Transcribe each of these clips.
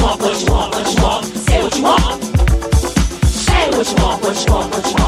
what you want, what you want, what you want. Say what you want. Say what you want, what you want, what you want.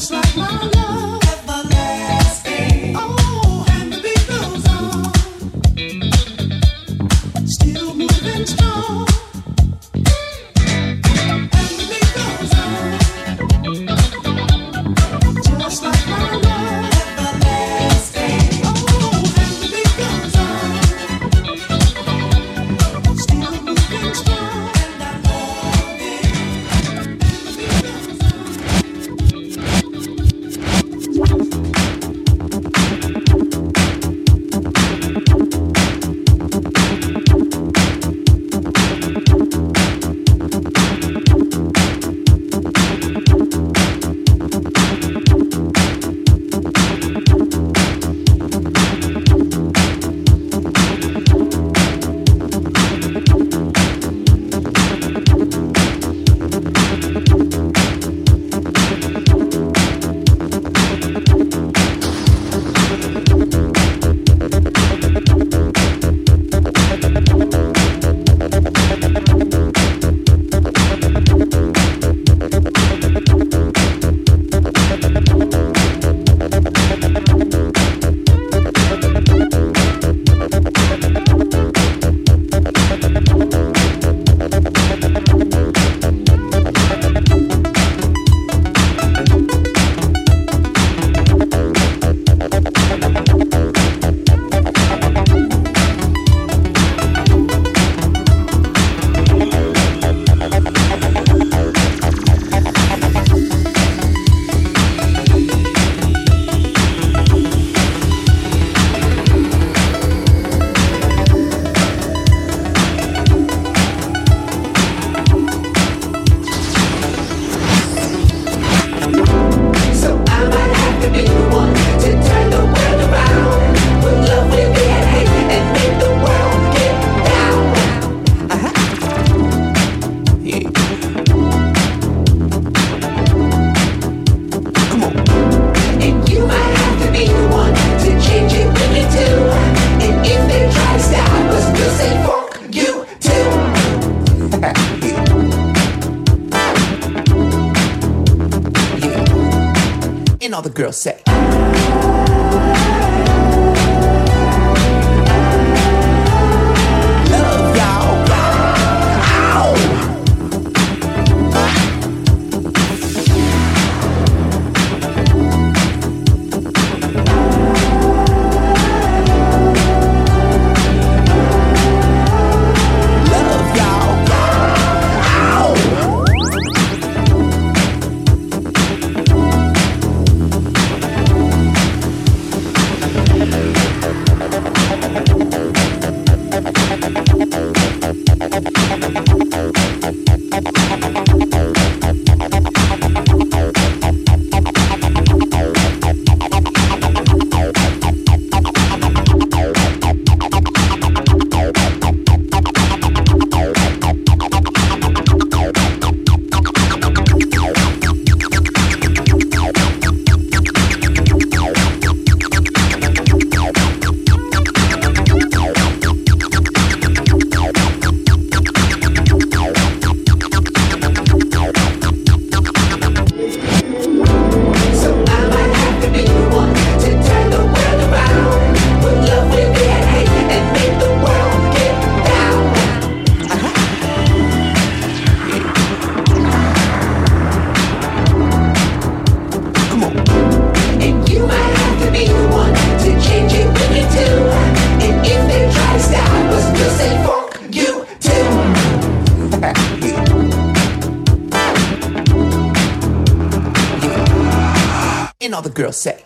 just like my all say.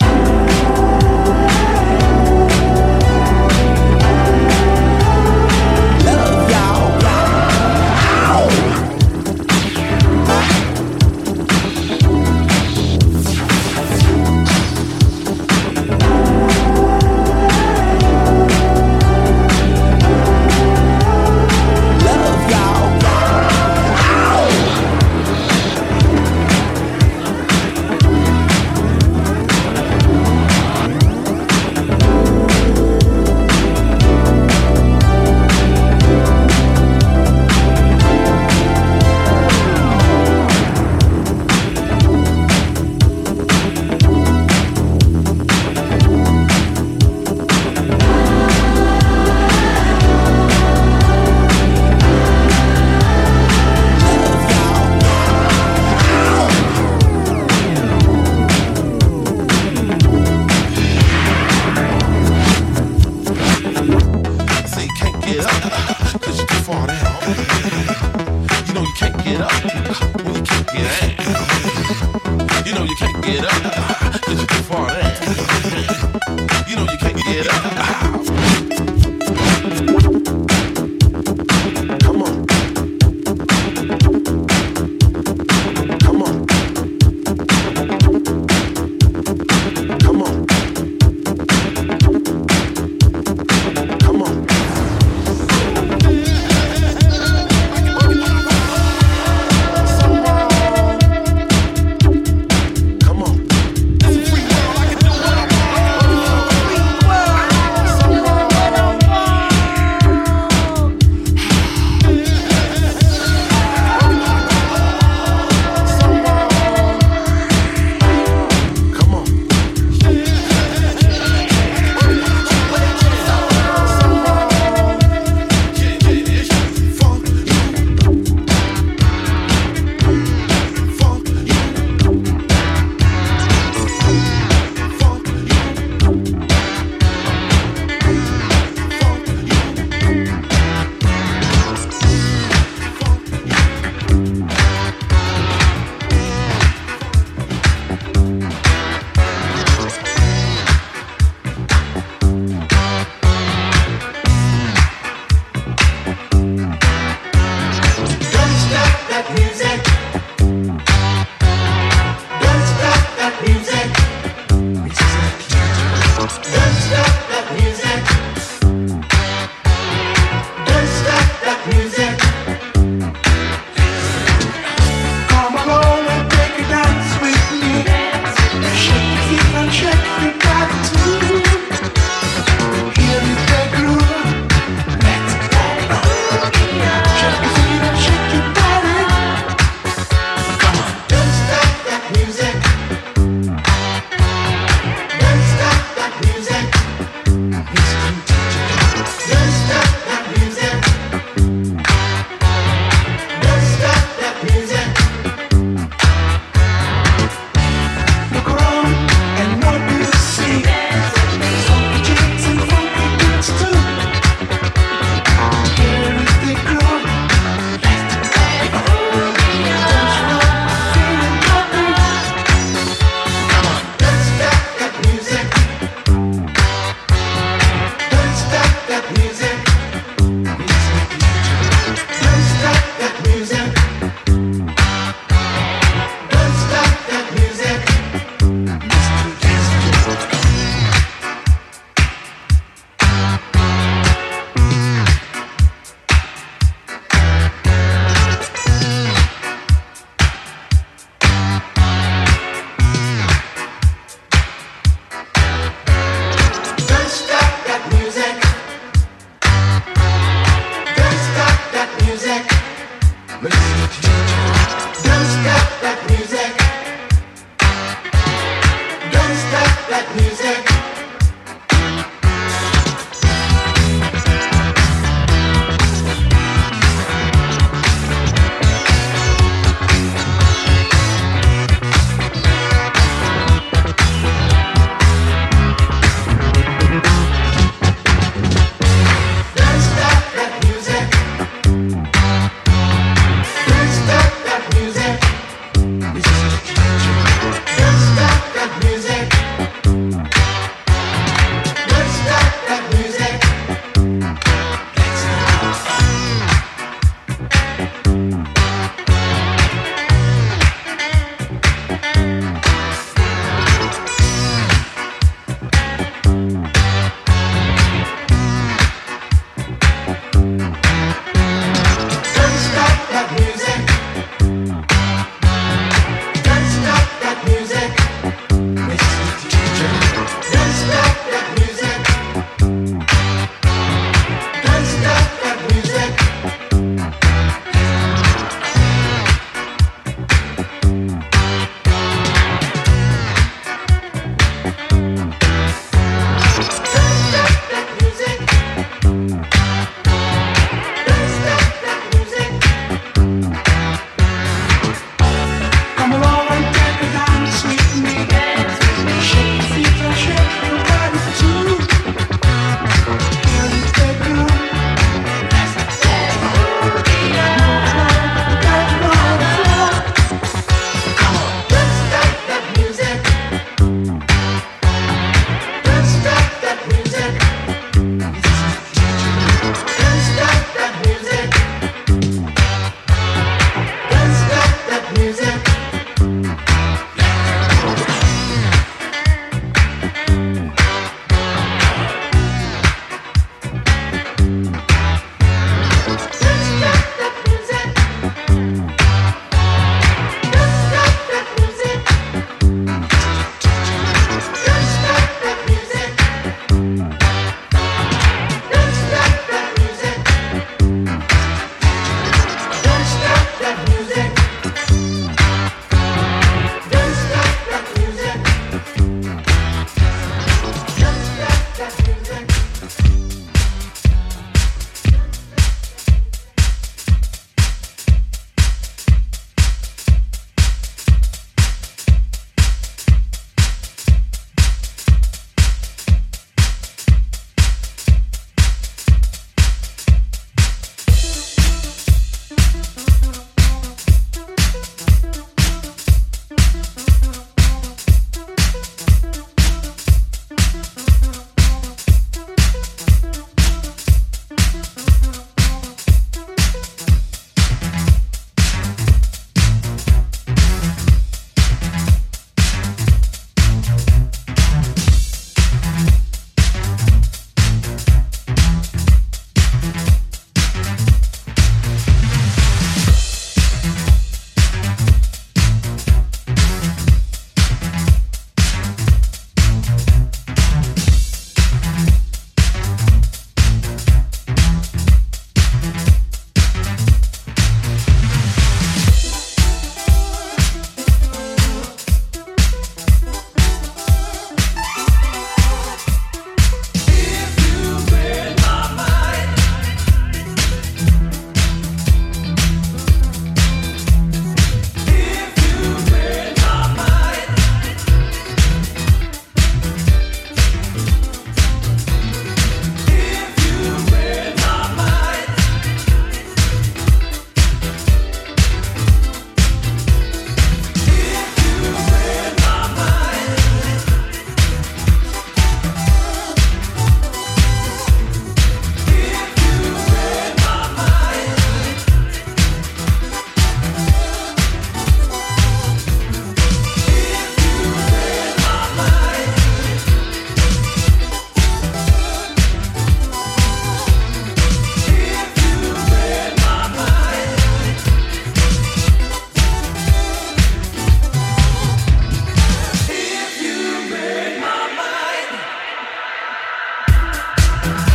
Yeah.